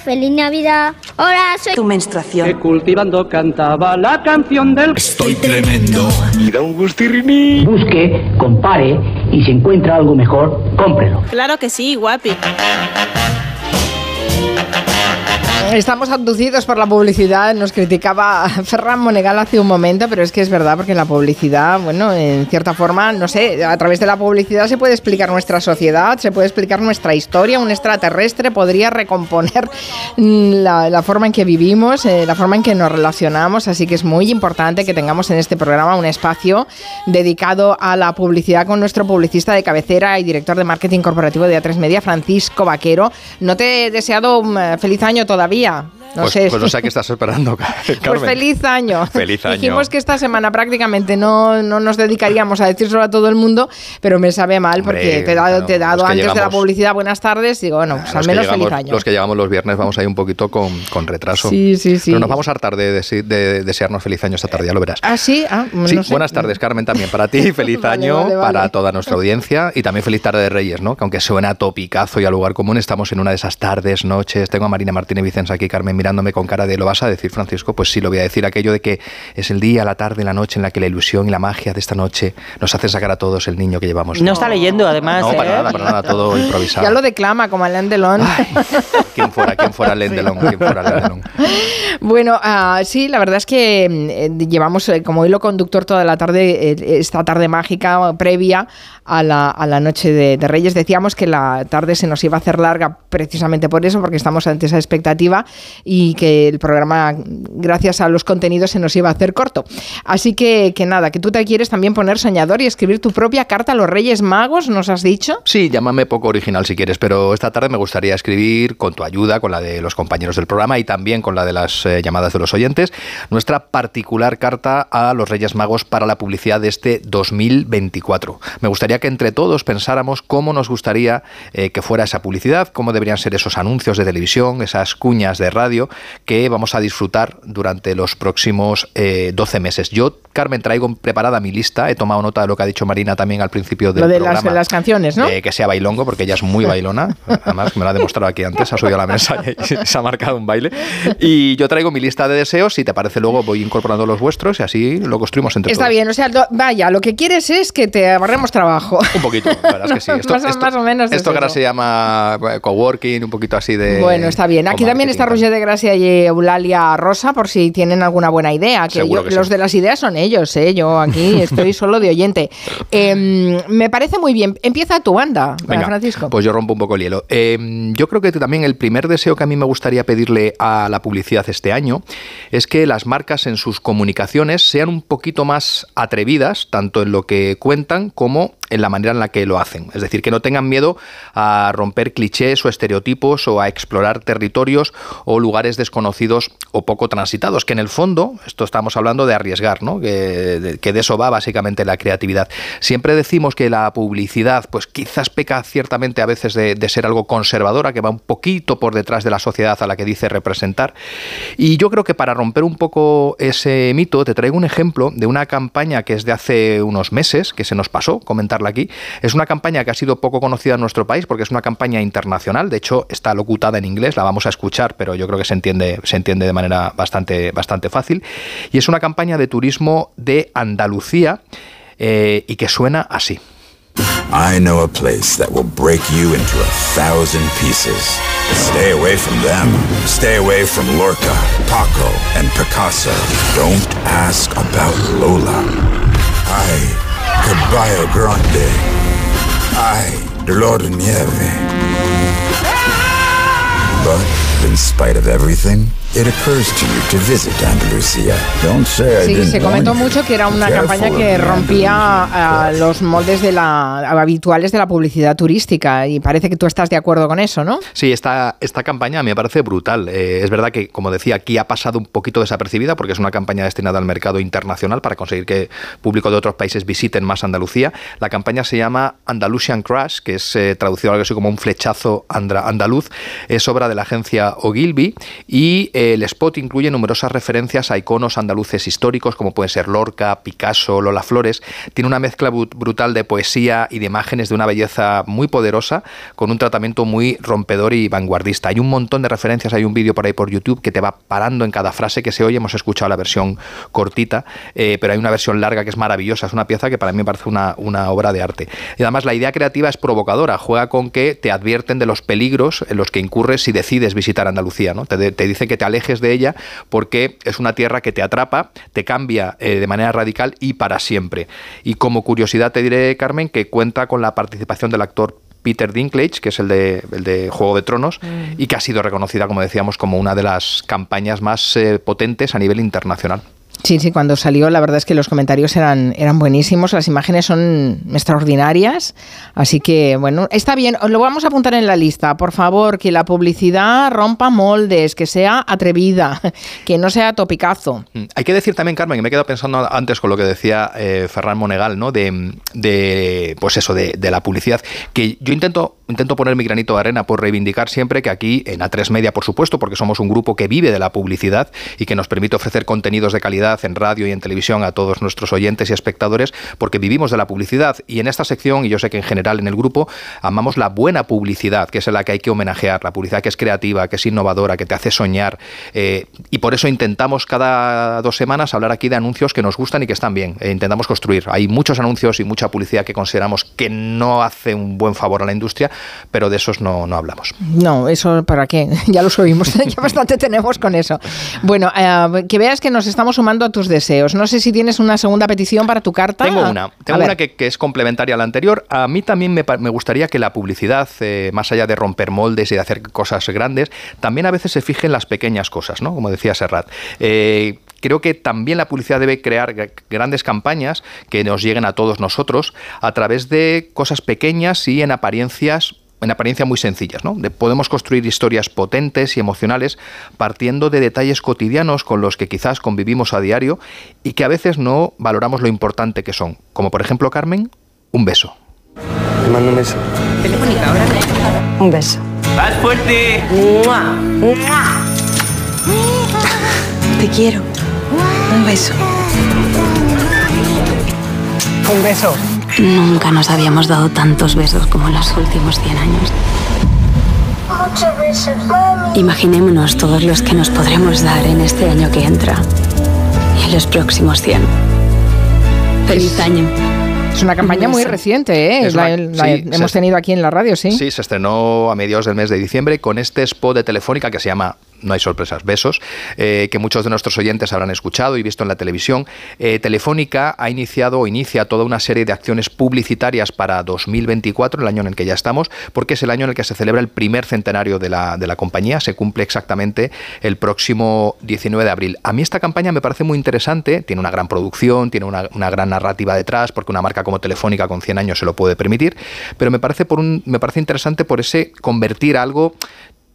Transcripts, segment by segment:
feliz Navidad. Hola, soy Tu menstruación. que cultivando cantaba la canción del... Estoy tremendo. Y da un gustirriní. busque, compare y si encuentra algo mejor, cómprelo. Claro que sí, guapi. Estamos abducidos por la publicidad, nos criticaba Ferran Monegal hace un momento, pero es que es verdad, porque la publicidad, bueno, en cierta forma, no sé, a través de la publicidad se puede explicar nuestra sociedad, se puede explicar nuestra historia, un extraterrestre podría recomponer mm, la, forma en que vivimos, eh, la forma en que nos relacionamos, así que es muy importante que tengamos en este programa un espacio dedicado a la publicidad con nuestro publicista de cabecera y director de marketing corporativo de A3 Media, Francisco Vaquero. No te he deseado un eh, feliz año todavía. Maria. No pues, sé. pues no sé qué estás esperando, Carmen. Pues feliz año. Feliz año. Dijimos que esta semana prácticamente no, no nos dedicaríamos a decírselo a todo el mundo, pero me sabe mal Hombre, porque te he dado, te he dado antes de la publicidad buenas tardes. Digo, bueno, pues al menos llegamos- feliz año. Los que llegamos los viernes vamos ahí un poquito con, con retraso. Sí, sí, sí. Pero nos vamos a hartar de, desearnos feliz año esta tarde, ya lo verás. Ah, sí, ah, Sí, no sé. buenas tardes, Carmen, también para ti. Feliz Vale, año vale, vale. para toda nuestra audiencia y también feliz tarde de Reyes, ¿no? Que aunque suena a topicazo y a lugar común, estamos en una de esas tardes, noches. Tengo a Marina Martínez Vicens aquí, Carmen, mirándome con cara de ¿lo vas a decir, Francisco? Pues sí, lo voy a decir. Aquello de que es el día, la tarde, la noche en la que la ilusión y la magia de esta noche nos hacen sacar a todos el niño que llevamos. No está leyendo, además. No, ¿eh? para nada, para nada, todo improvisado. Ya lo declama como Alain Delon. Ay, ¿Quién fuera, quién fuera Alain Delon? ¿Quién fuera Alain Delon? Bueno, ah, sí, la verdad es que eh, llevamos eh, como hilo conductor toda la tarde, eh, esta tarde mágica previa a la, a la noche de, de Reyes. Decíamos que la tarde se nos iba a hacer larga precisamente por eso, porque estamos ante esa expectativa y que el programa, gracias a los contenidos, se nos iba a hacer corto. Así que, que nada, que tú te quieres también poner soñador y escribir tu propia carta a los Reyes Magos, ¿nos has dicho? Sí, llámame poco original si quieres, pero esta tarde me gustaría escribir con tu ayuda, con la de los compañeros del programa y también con la de las eh, llamadas de los oyentes, nuestra particular carta a los Reyes Magos para la publicidad de este 2024. Me gustaría que entre todos pensáramos cómo nos gustaría eh, que fuera esa publicidad, cómo deberían ser esos anuncios de televisión, esas cuñas de radio que vamos a disfrutar durante los próximos eh, 12 meses. Yo, Carmen, traigo preparada mi lista, he tomado nota de lo que ha dicho Marina también al principio del Lo de programa. las, las canciones, ¿no? Eh, que sea bailongo, porque ella es muy bailona. Además, me lo ha demostrado aquí antes, ha subido a la mesa y se ha marcado un baile. Y yo traigo mi lista de deseos, si te parece, luego voy incorporando los vuestros y así lo construimos entre Está todos. bien, o sea, lo- vaya, lo que quieres es que te ahorremos trabajo. Un poquito, la verdad es que sí. Esto, Más o- esto- más o menos es Esto que ahora se llama eh, coworking, un poquito así de. Bueno, está bien. Aquí también está. Roger de Gracia y Eulalia Rosa por si tienen alguna buena idea. Que Seguro yo- que los sí. de las ideas son ellos, ¿eh? Yo aquí estoy solo de oyente. Em, me parece muy bien. Empieza tu banda, Venga, Francisco. Pues yo rompo un poco el hielo. Eh, yo creo que también el primer deseo que a mí me gustaría pedirle a la publicidad este año es que las marcas en sus comunicaciones sean un poquito más atrevidas, tanto en lo que cuentan como en la manera en la que lo hacen. Es decir, que no tengan miedo a romper clichés o estereotipos o a explorar territorios o lugares desconocidos o poco transitados, que en el fondo, esto estamos hablando de arriesgar, ¿no? que, de, eso va básicamente la creatividad. Siempre decimos que la publicidad, pues quizás peca ciertamente a veces de, ser algo conservadora, que va un poquito por detrás de la sociedad a la que dice representar. Y yo creo que para romper un poco ese mito, te traigo un ejemplo de una campaña que es de hace unos meses, que se nos pasó aquí. Es una campaña que ha sido poco conocida en nuestro país porque es una campaña internacional. De hecho, está locutada en inglés, la vamos a escuchar, pero yo creo que se entiende, se entiende de manera bastante, bastante fácil. Y es una campaña de turismo de Andalucía eh, y que suena así. I know a place that will break you into a thousand pieces. Stay away from them. Stay away from Lorca, Paco, and Picasso. Don't ask about Lola. Ay, Caballo Grande. Ay, Dolor de Nieve. But in spite of everything, it occurs to you to visit Andalusia. Don't say I Sí, didn't se comentó mucho que era una campaña que rompía ah, Andalusian los moldes de la, habituales de la publicidad turística y parece que tú estás de acuerdo con eso, ¿no? Sí, esta, esta campaña me parece brutal. Eh, es verdad que, como decía, aquí ha pasado un poquito desapercibida porque es una campaña destinada al mercado internacional para conseguir que público de otros países visiten más Andalucía. La campaña se llama Andalusian Crash, que es eh, traducido algo así como un flechazo andra- andaluz. Es obra de la agencia Ogilvy y el spot incluye numerosas referencias a iconos andaluces históricos como pueden ser Lorca, Picasso, Lola Flores. Tiene una mezcla brutal de poesía y de imágenes de una belleza muy poderosa con un tratamiento muy rompedor y vanguardista. Hay un montón de referencias, hay un vídeo por ahí por YouTube que te va parando en cada frase que se oye. Hemos escuchado la versión cortita, eh, pero hay una versión larga que es maravillosa. Es una pieza que para mí me parece una, obra de arte. Y además la idea creativa es provocadora, juega con que te advierten de los peligros en los que incurres si decides visitar Andalucía. ¿no? Te, te dice que te alejes de ella porque es una tierra que te atrapa, te cambia eh, de manera radical y para siempre. Y como curiosidad te diré, Carmen, que cuenta con la participación del actor Peter Dinklage, que es el de, el de Juego de Tronos, mm. y que ha sido reconocida, como decíamos, como una de las campañas más eh, potentes a nivel internacional. Sí, sí, cuando salió la verdad es que los comentarios eran, eran buenísimos, las imágenes son extraordinarias, así que bueno, está bien, lo vamos a apuntar en la lista, por favor, que la publicidad rompa moldes, que sea atrevida, que no sea topicazo. Mm, hay que decir también, Carmen, que me he quedado pensando antes con lo que decía eh, Ferran Monegal, ¿no? De, de pues eso, de, de, la publicidad, que yo intento, intento poner mi granito de arena por reivindicar siempre que aquí, en A3 Media, por supuesto, porque somos un grupo que vive de la publicidad y que nos permite ofrecer contenidos de calidad en radio y en televisión a todos nuestros oyentes y espectadores, porque vivimos de la publicidad. Y en esta sección, y yo sé que en general en el grupo, amamos la buena publicidad, que es la que hay que homenajear, la publicidad que es creativa, que es innovadora, que te hace soñar. Eh, y por eso intentamos cada dos semanas hablar aquí de anuncios que nos gustan y que están bien. E intentamos construir. Hay muchos anuncios y mucha publicidad que consideramos que no hace un buen favor a la industria, pero de esos no, no hablamos. No, eso para qué. Ya los oímos, ya bastante tenemos con eso. Bueno, eh, que veas que nos estamos sumando a tus deseos. No sé si tienes una segunda petición para tu carta. Tengo una, tengo una que, es complementaria a la anterior. A mí también me, gustaría que la publicidad, eh, más allá de romper moldes y de hacer cosas grandes, también a veces se fije en las pequeñas cosas, ¿no? Como decía Serrat. Eh, creo que también la publicidad debe crear grandes campañas que nos lleguen a todos nosotros a través de cosas pequeñas y en apariencias en apariencia muy sencillas. ¿no? podemos construir historias potentes y emocionales partiendo de detalles cotidianos con los que quizás convivimos a diario y que a veces no valoramos lo importante que son. Como por ejemplo, Carmen, un beso. Te mando un beso. Telefónica, ahora Un beso. ¡Más fuerte! Te quiero. Un beso. Un beso. Nunca nos habíamos dado tantos besos como en los últimos 100 años. Imaginémonos todos los que nos podremos dar en este año que entra y en los próximos 100. Feliz año. Es una campaña muy reciente, ¿eh? la, hemos tenido aquí en la radio, sí. Sí, se estrenó a mediados del mes de diciembre con este spot de Telefónica que se llama no hay sorpresas, besos, eh, que muchos de nuestros oyentes habrán escuchado y visto en la televisión. Eh, Telefónica ha iniciado o inicia toda una serie de acciones publicitarias para 2024, el año en el que ya estamos, porque es el año en el que se celebra el primer centenario de la, de la compañía. Se cumple exactamente el próximo 19 de abril. A mí esta campaña me parece muy interesante, tiene una gran producción, tiene una, una gran narrativa detrás, porque una marca como Telefónica con 100 años se lo puede permitir, pero me parece, por un, me parece interesante por ese convertir algo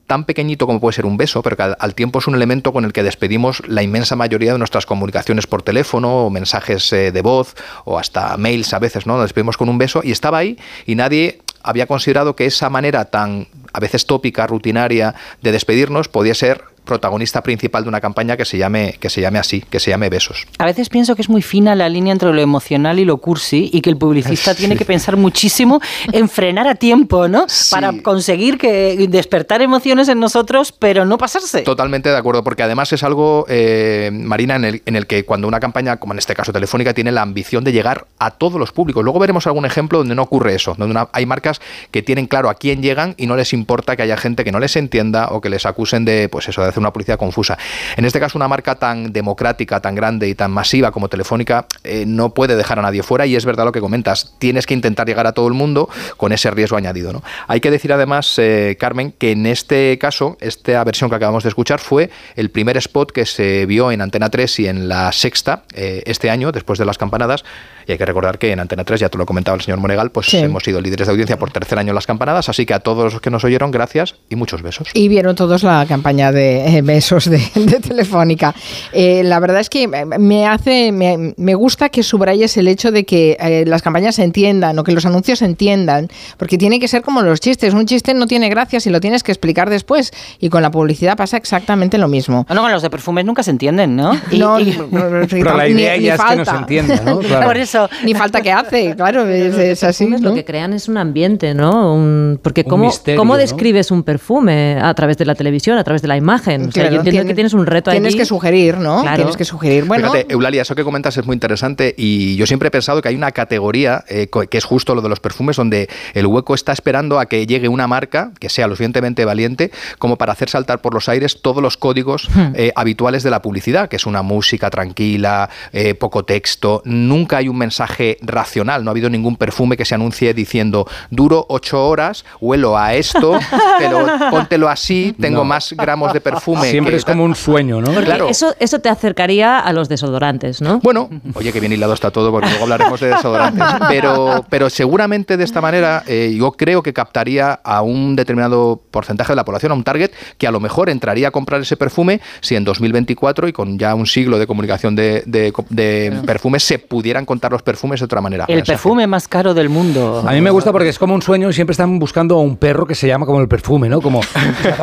tan pequeñito como puede ser un beso, pero que al, tiempo es un elemento con el que despedimos la inmensa mayoría de nuestras comunicaciones por teléfono o mensajes eh, de voz o hasta mails a veces, ¿no? Despedimos con un beso y estaba ahí y nadie había considerado que esa manera tan a veces tópica, rutinaria de despedirnos podía ser protagonista principal de una campaña que se llame que se llame así, que se llame Besos. A veces pienso que es muy fina la línea entre lo emocional y lo cursi y que el publicista tiene que pensar muchísimo en frenar a tiempo, ¿no? Para conseguir que despertar emociones en nosotros, pero no pasarse. Totalmente de acuerdo, porque además es algo, eh, Marina, en el, en el que cuando una campaña, como en este caso Telefónica, tiene la ambición de llegar a todos los públicos. Luego veremos algún ejemplo donde no ocurre eso, donde hay marcas que tienen claro a quién llegan y no les importa que haya gente que no les entienda o que les acusen de, pues eso, de una publicidad confusa. En este caso, una marca tan democrática, tan grande y tan masiva como Telefónica eh, no puede dejar a nadie fuera y es verdad lo que comentas. Tienes que intentar llegar a todo el mundo con ese riesgo añadido. ¿no? Hay que decir además, eh, Carmen, que en este caso, esta versión que acabamos de escuchar fue el primer spot que se vio en Antena 3 y en la Sexta eh, este año, después de las campanadas. Y hay que recordar que en Antena 3, ya te lo comentaba el señor Monegal, pues hemos sido líderes de audiencia por tercer año en las campanadas. Así que a todos los que nos oyeron, gracias y muchos besos. Y vieron todos la campaña de eh, besos de, de Telefónica. Eh, la verdad es que me hace, me, me gusta que subrayes el hecho de que eh, las campañas se entiendan o que los anuncios se entiendan, porque tiene que ser como los chistes. Un chiste no tiene gracia si lo tienes que explicar después. Y con la publicidad pasa exactamente lo mismo. No, con los de perfumes nunca se entienden, ¿no? Y- No, y- Pero la idea ya es que no se entienda, ¿no? Claro. Eso. Ni falta que hace, claro, es, es así. Lo que crean es un ambiente, ¿no? Un- porque Un ¿cómo, misterio, ¿cómo ¿no? describes un perfume a través de la televisión, a través de la imagen? O sea, Claro, yo entiendo tienes- que tienes un reto Tienes allí. que sugerir, ¿no? Claro. Tienes que sugerir. Bueno, Fíjate, Eulalia, eso que comentas es muy interesante y yo siempre he pensado que hay una categoría eh, que es justo lo de los perfumes donde el hueco está esperando a que llegue una marca que sea lo suficientemente valiente como para hacer saltar por los aires todos los códigos eh, habituales de la publicidad, que es una música tranquila, eh, poco texto, nunca hay un mensaje racional, no ha habido ningún perfume que se anuncie diciendo duro ocho horas, huelo a esto, pero póntelo así, tengo No. más gramos de perfume. Siempre que es como un sueño, ¿no? Porque claro. eso, eso te acercaría a los desodorantes, ¿no? Bueno, oye, que bien hilado está todo, porque luego hablaremos de desodorantes. Pero, pero seguramente de esta manera eh, yo creo que captaría a un determinado porcentaje de la población, a un target, que a lo mejor entraría a comprar ese perfume si en 2024 y con ya un siglo de comunicación de, de- de perfumes se pudieran contar los perfumes de otra manera. El perfume más caro del mundo. A mí me gusta porque es como un sueño y siempre están buscando a un perro que se llama como el perfume, ¿no? Como,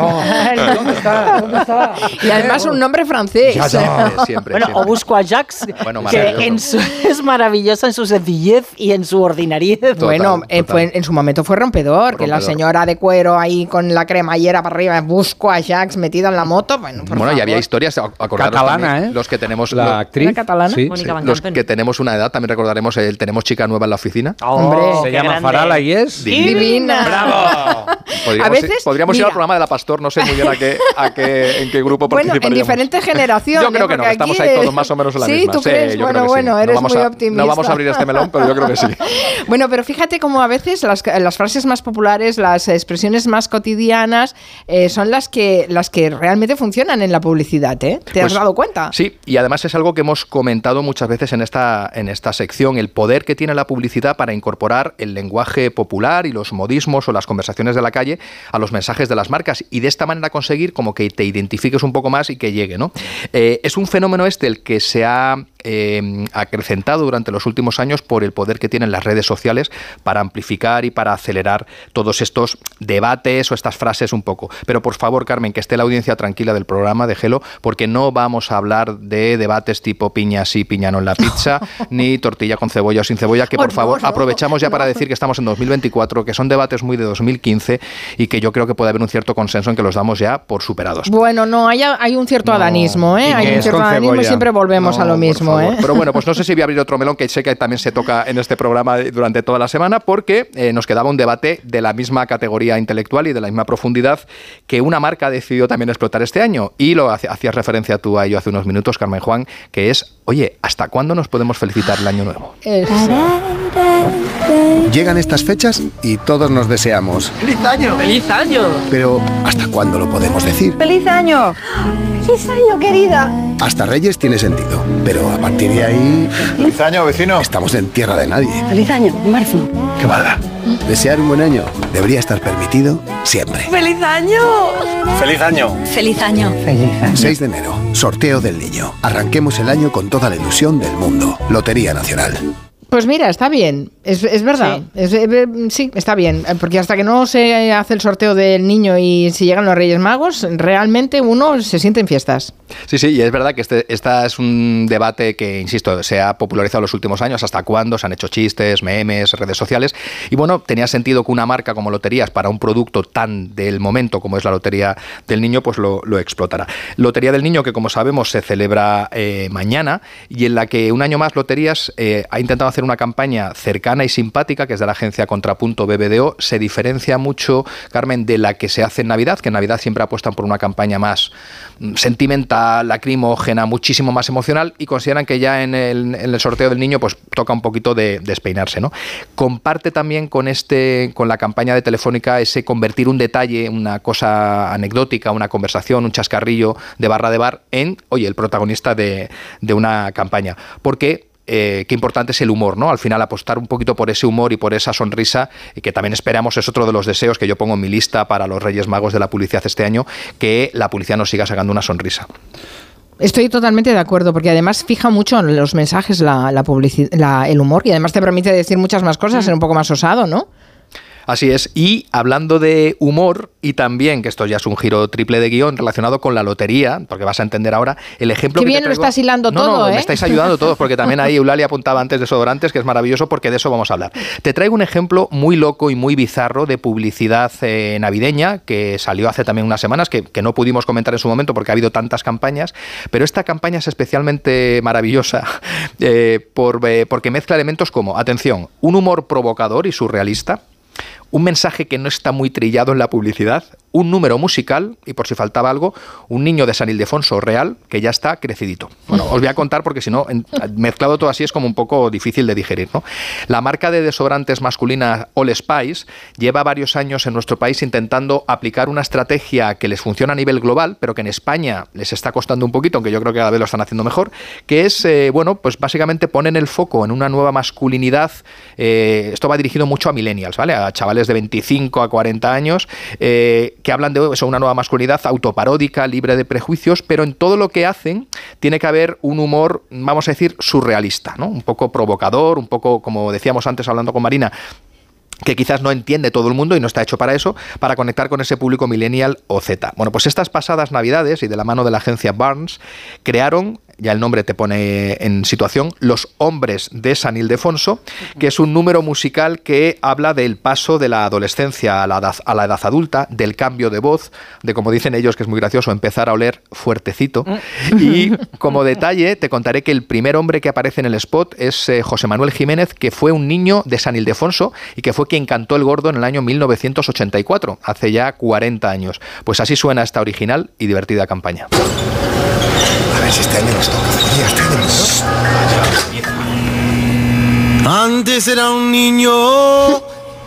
¿dónde está? ¿Dónde está? y además un nombre francés. Ya, ya. Siempre, siempre, Bueno, siempre. o busco a Jax, Bueno, que maravilloso. en su- es maravillosa en su sencillez y en su ordinariez. Total, bueno, eh, total. fue- en su momento fue rompedor, que la señora de cuero ahí con la cremallera para arriba, busco a Jax metida en la moto. Bueno, por Bueno, y había historias, ac- acordaros Catalana, también, ¿eh? los que tenemos La lo- actriz. ¿Una catalana? Sí. Mónica Van los que tenemos una edad, también recordaremos el tenemos chica nueva en la oficina. Hombre, Oh, Se qué llama grande. Farala y es. Divina. ¡Bravo! Podríamos, A veces, podríamos ir al programa de la Pastor, no sé muy bien a qué, a qué, en qué grupo Bueno, en diferentes generaciones. Yo creo que no, estamos ahí eh, todos más o menos en la sí, misma. ¿tú crees? yo bueno, creo que sí. bueno, no eres vamos muy a, optimista. No vamos a abrir este melón, pero yo creo que sí. Bueno, pero fíjate cómo a veces las, las frases más populares, las expresiones más cotidianas, eh, son las que, las que realmente funcionan en la publicidad, ¿eh? ¿Te has Pues, dado cuenta? Sí, y además es algo que hemos comentado muchas veces en esta, en esta sección, el poder que tiene la publicidad para incorporar el lenguaje popular y los modismos o las conversaciones de la calle a los mensajes de las marcas y de esta manera conseguir como que te identifiques un poco más y que llegue, ¿no? Eh, es un fenómeno este el que se ha eh, acrecentado durante los últimos años por el poder que tienen las redes sociales para amplificar y para acelerar todos estos debates o estas frases un poco. Pero por favor, Carmen, que esté la audiencia tranquila del programa de Gelo, porque no vamos a hablar de debates tipo piña sí, piña no en la pizza, ni tortilla con cebolla o sin cebolla, que por favor no, aprovechamos ya para decir que estamos en 2024, que son debates muy de 2015 y que yo creo que puede haber un cierto consenso en que los damos ya por superados. Bueno, no, hay, hay un cierto adanismo, ¿eh? Hay un cierto adanismo y siempre volvemos No, a lo mismo. ¿eh? Pero bueno, pues no sé si voy a abrir otro melón que sé que también se toca en este programa durante toda la semana, porque eh, nos quedaba un debate de la misma categoría intelectual y de la misma profundidad que una marca ha decidido también explotar este año. Y lo hacías referencia tú a ello hace unos minutos, Carmen Juan, que es, oye, ¿hasta cuándo nos podemos felicitar el año nuevo? Eso. Llegan estas fechas y todos nos deseamos. ¡Feliz año! ¡Feliz año! Pero ¿hasta cuándo lo podemos decir? ¡Feliz año! ¡Feliz año, querida! Hasta Reyes tiene sentido, pero a partir de ahí ¡Feliz año, vecino! estamos en tierra de nadie. ¡Feliz año, marzo! ¡Qué mala! Desear un buen año debería estar permitido siempre. ¡Feliz año! ¡Feliz año! Feliz año. 6 de enero, sorteo del niño. Arranquemos el año con toda la ilusión del mundo. Lotería Nacional. Pues mira, está bien, es, es verdad. Es- eh, eh, sí, está bien, porque hasta que no se hace el sorteo del niño y si llegan los Reyes Magos, realmente uno se siente en fiestas. Sí, sí, y es verdad que este esta es un debate que, insisto, se ha popularizado en los últimos años, hasta cuándo se han hecho chistes, memes, redes sociales. Y bueno, tenía sentido que una marca como Loterías, para un producto tan del momento como es la Lotería del Niño, pues lo, lo explotara. Lotería del Niño, que como sabemos se celebra eh, mañana, y en la que un año más Loterías eh, ha intentado hacer una campaña cercana y simpática, que es de la agencia Contrapunto BBDO, se diferencia mucho, Carmen, de la que se hace en Navidad, que en Navidad siempre apuestan por una campaña más mm, sentimental, lacrimógena, muchísimo más emocional, y consideran que ya en el, sorteo del niño pues toca un poquito de despeinarse, ¿no? Comparte también con este, con la campaña de Telefónica ese convertir un detalle, una cosa anecdótica, una conversación, un chascarrillo de barra de bar en, oye, el protagonista de, de una campaña. Porque eh, qué importante es el humor, ¿no? Al final apostar un poquito por ese humor y por esa sonrisa, y que también esperamos, es otro de los deseos que yo pongo en mi lista para los Reyes Magos de la publicidad este año, que la publicidad nos siga sacando una sonrisa. Estoy totalmente de acuerdo, porque además fija mucho en los mensajes la, la publici- la- el humor y además te permite decir muchas más cosas, ser un poco más osado, ¿no? Así es. Y hablando de humor, y también, que esto ya es un giro triple de guion relacionado con la lotería, porque vas a entender ahora, el ejemplo Qué que te bien lo traigo- estás hilando No, todo, no, ¿eh? me estáis ayudando todos, porque también ahí Eulalia apuntaba antes de desodorantes, que es maravilloso, porque de eso vamos a hablar. Te traigo un ejemplo muy loco y muy bizarro de publicidad eh, navideña, que salió hace también unas semanas, que, que no pudimos comentar en su momento porque ha habido tantas campañas, pero esta campaña es especialmente maravillosa eh, por, eh, porque mezcla elementos como, atención, un humor provocador y surrealista, un mensaje que no está muy trillado en la publicidad, un número musical y por si faltaba algo, un niño de San Ildefonso real que ya está crecidito. Bueno, os voy a contar porque si no, mezclado todo así es como un poco difícil de digerir. ¿no? La marca de desodorantes masculina All Spice lleva varios años en nuestro país intentando aplicar una estrategia que les funciona a nivel global, pero que en España les está costando un poquito, aunque yo creo que cada vez lo están haciendo mejor, que es, eh, bueno, pues básicamente ponen el foco en una nueva masculinidad. eh, esto va dirigido mucho a millennials, ¿vale? A chavales de 25 a 40 años, eh, que hablan de eso, una nueva masculinidad autoparódica, libre de prejuicios, pero en todo lo que hacen tiene que haber un humor, vamos a decir, surrealista, ¿no? Un poco provocador, un poco, como decíamos antes hablando con Marina, que quizás no entiende todo el mundo y no está hecho para eso, para conectar con ese público millennial o Z. Bueno, pues estas pasadas navidades y de la mano de la agencia Barnes crearon, ya el nombre te pone en situación, Los Hombres de San Ildefonso, que es un número musical que habla del paso de la adolescencia a la edad, a la edad adulta, del cambio de voz, de como dicen ellos, que es muy gracioso, empezar a oler fuertecito. Y como detalle, te contaré que el primer hombre que aparece en el spot es eh, José Manuel Jiménez, que fue un niño de San Ildefonso y que fue quien cantó el gordo en el año 1984, hace ya 40 años. Pues así suena esta original y divertida campaña. A ver si este año nos Antes era un niño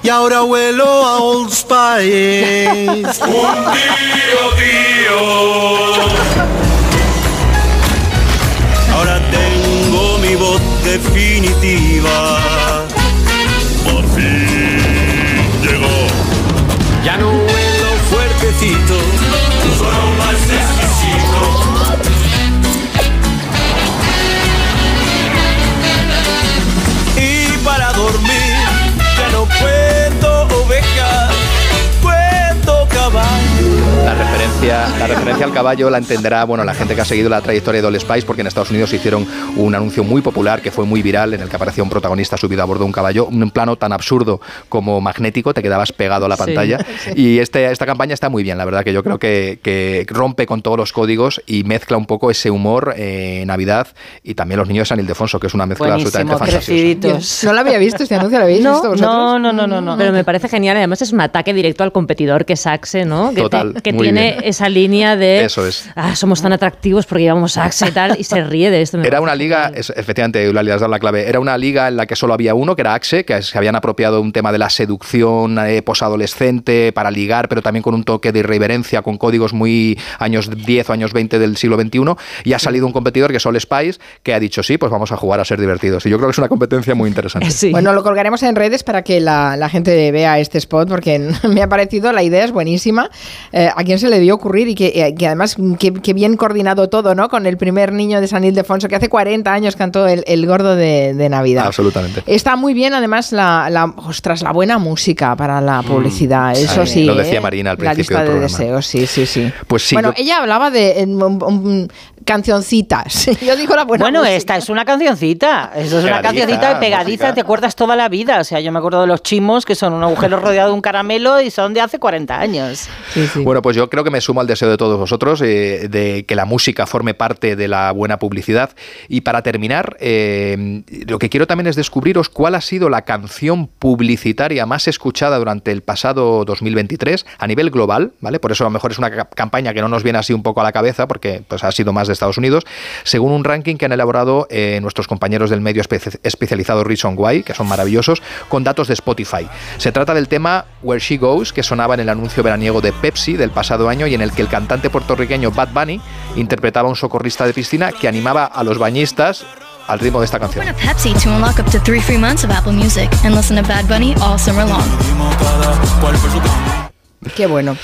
y ahora vuelo a Old Spice. Un tío, tío. Ahora tengo mi voz definitiva. Por fin llegó. Ya no vuelo fuertecito, La referencia, la referencia al caballo la entenderá bueno, la gente que ha seguido la trayectoria de All Spice, porque en Estados Unidos hicieron un anuncio muy popular que fue muy viral, en el que aparecía un protagonista subido a bordo de un caballo, un plano tan absurdo como magnético, te quedabas pegado a la Sí. pantalla. Y este, esta campaña está muy bien, la verdad que yo creo que, que rompe con todos los códigos y mezcla un poco ese humor eh, Navidad y también los niños de San Ildefonso, que es una mezcla absolutamente fantasiosa. No lo había visto, este anuncio lo habéis No, visto vosotros. no, no, no, no, no. Pero me parece genial. Además es un ataque directo al competidor que es Axe, ¿no? Que, te- Total, que muy tiene bien. esa línea de Eso es. ah, somos tan atractivos porque llevamos Axe y tal, y se ríe de esto. Era una liga, es- efectivamente, Eulalia has dado la clave, era una liga en la que solo había uno, que era Axe, que se habían apropiado un tema de la seducción eh, posadolescente para ligar, pero también con un toque de irreverencia, con códigos muy años 10 o años 20 del siglo XXI, y ha salido un competidor que es All Spice, que ha dicho, sí, pues vamos a jugar a ser divertidos. Y yo creo que es una competencia muy interesante. Bueno, lo colgaremos en redes para que la, la gente vea este spot porque me ha parecido, la idea es buenísima. Eh, ¿A quién se le dio ocurrir? Y que, eh, que además, que, que bien coordinado todo, ¿no? Con el primer niño de San Ildefonso que hace 40 años cantó el, el gordo de, de Navidad. Absolutamente. Está muy bien, además, la, la, ostras, la buena música para la publicidad. Eso sí. lo decía ¿eh? Marina al La principio lista del de programa. deseos, sí, sí, sí. Pues sí, bueno, yo- ella hablaba de eh, um, um, cancioncitas. Yo digo la buena Bueno, música. esta es una cancioncita. Eso es una cancioncita pegadiza, música. te acuerdas toda la vida. O sea, yo me acuerdo de los chimos, que son un agujero rodeado de un caramelo y son de hace 40 años. Bueno, pues yo creo que me sumo al deseo de todos vosotros eh, de que la música forme parte de la buena publicidad. Y para terminar, eh, lo que quiero también es descubriros cuál ha sido la canción publicitaria más escuchada durante el pasado 2023 a nivel global, ¿vale? Por eso a lo mejor es una ca- campaña que no nos viene así un poco a la cabeza, porque pues, ha sido más de Estados Unidos, según un ranking que han elaborado eh, nuestros compañeros del medio espe- especializado Reason Why, que son maravillosos, con datos de Spotify. Se trata del tema Where She Goes, que sonaba en el anuncio veraniego de Pepsi del pasado año y en el que el cantante puertorriqueño Bad Bunny interpretaba a un socorrista de piscina que animaba a los bañistas al ritmo de esta canción. Qué bueno.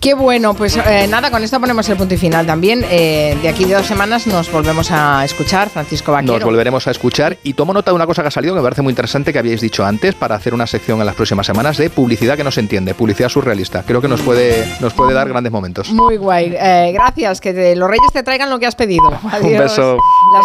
Qué bueno, pues eh, nada, con esto ponemos el punto y final también. Eh, de aquí de dos semanas nos volvemos a escuchar, Francisco Vaquero. Nos volveremos a escuchar y tomo nota de una cosa que ha salido que me parece muy interesante que habíais dicho antes para hacer una sección en las próximas semanas de publicidad que no se entiende, publicidad surrealista. Creo que nos puede, nos puede dar grandes momentos. Muy guay. Eh, gracias, que te- los reyes te traigan lo que has pedido. Adiós. Un beso. Las